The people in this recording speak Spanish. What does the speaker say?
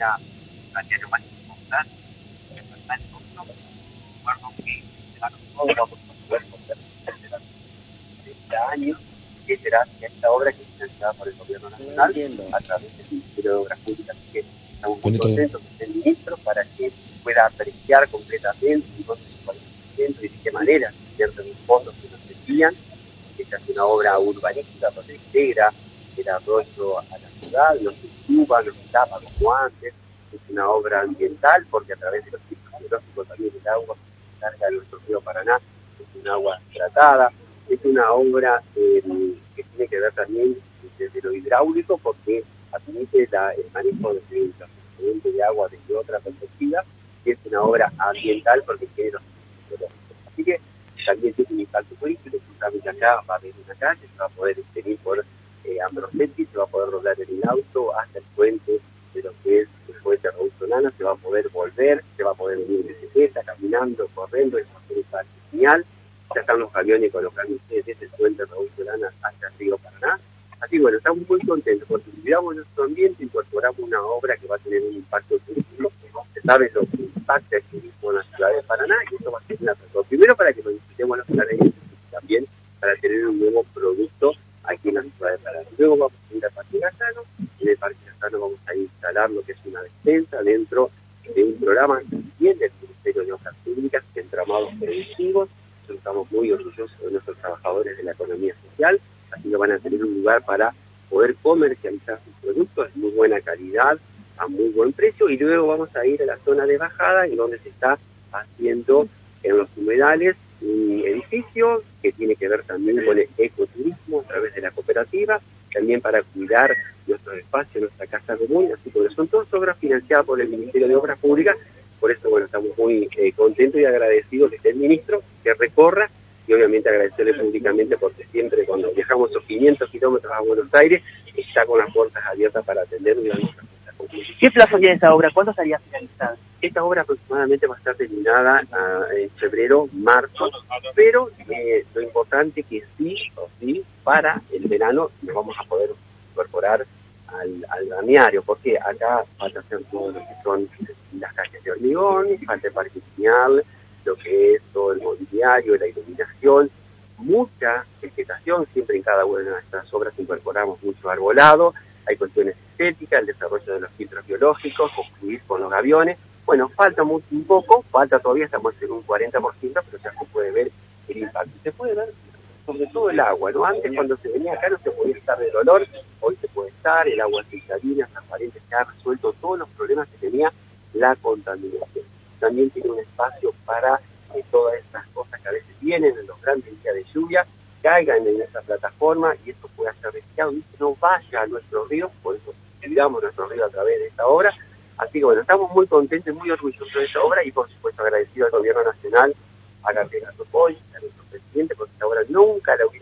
era un diario más importante que nosotros. Recuerdo que la obra vamos a poder contar este año, que será esta obra que es financiada por el gobierno nacional a través del Ministerio de Obras Públicas. Así que estamos muy contentos con el ministro para que pueda apreciar completamente y de qué manera ciertos fondos que nos que se hace una obra urbanística donde integra el arroyo a la ciudad, no se suba, no tapa como antes, es una obra ambiental porque a través de los ciclos geológicos también el agua se carga de nuestro río Paraná, es un agua tratada, es una obra eh, que tiene que ver también desde lo hidráulico porque admite el manejo de de agua desde otra perspectiva, que es una obra ambiental porque tiene los Así que también tiene un impacto turístico, justamente acá va a haber una calle, se va a poder venir por eh, Ambrosetti, se va a poder doblar en el auto hasta el puente de lo que es el puente Raúl Solana, se va a poder volver, se va a poder venir en bicicleta, caminando, corriendo, es un parque genial. Ya están los camiones los camiones desde el puente Raúl Solana hasta el río Paraná. Así bueno, estamos muy contentos porque cuidamos nuestro ambiente, incorporamos una obra que va a tener un impacto turístico, se sabe lo que impacta el turismo en la ciudad de Paraná y eso va a ser una Primero para que nos disfrutemos los paraneños también para tener un nuevo producto aquí en la ciudad de Paraná. Luego vamos a ir al Parque Gazano, en el Parque Gazano vamos a instalar lo que es una despensa dentro de un programa también del Ministerio de Obras Públicas, entramados preventivos, estamos muy orgullosos de nuestros trabajadores de la economía social, así que van a tener un lugar para poder comercializar sus productos de muy buena calidad, a muy buen precio, y luego vamos a ir a la zona de bajada, en donde se está haciendo en los humedales un edificio que tiene que ver también con el ecoturismo a través de la cooperativa, también para cuidar nuestro espacio, nuestra casa común, así que son todas obras financiadas por el Ministerio de Obras Públicas, por eso bueno, estamos muy eh, contentos y agradecidos de que el ministro que recorra y obviamente agradecerle públicamente porque siempre cuando viajamos esos 500 kilómetros a Buenos Aires está con las puertas abiertas para atendernos y ¿Qué plazo tiene esta obra? ¿Cuándo estaría finalizada? Esta obra aproximadamente va a estar terminada ah, en febrero, marzo, pero eh, lo importante que sí o sí, para el verano nos vamos a poder incorporar al, al porque acá falta hacer todo lo que son las calles de hormigón, falta el parque lo que es todo el mobiliario, la iluminación, mucha vegetación, siempre en cada una de nuestras obras incorporamos mucho arbolado, hay cuestiones estéticas, el desarrollo de los filtros biológicos, construir con los aviones, bueno, falta un poco, falta todavía, estamos en un 40%, pero ya se puede ver el impacto. Se puede ver sobre todo el agua, ¿no? Antes cuando se venía acá no se podía estar de dolor, hoy se puede estar, el agua cristalina, transparente, se ha resuelto todos los problemas que tenía la contaminación. También tiene un espacio para que todas estas cosas que a veces vienen en los grandes días de lluvia caigan en esa plataforma y esto pueda ser reciclado y no vaya a nuestros ríos, por eso cuidamos nuestro río a través de esta obra. Así que bueno, estamos muy contentos, muy orgullosos de esta obra y por supuesto agradecido al gobierno nacional, a Gabriel Sopoy, a nuestro presidente, porque esta obra nunca la hubiéramos